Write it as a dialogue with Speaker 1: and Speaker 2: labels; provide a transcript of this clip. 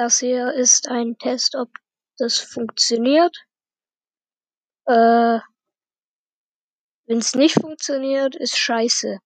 Speaker 1: Das hier ist ein Test, ob das funktioniert. Äh, Wenn's nicht funktioniert, ist scheiße.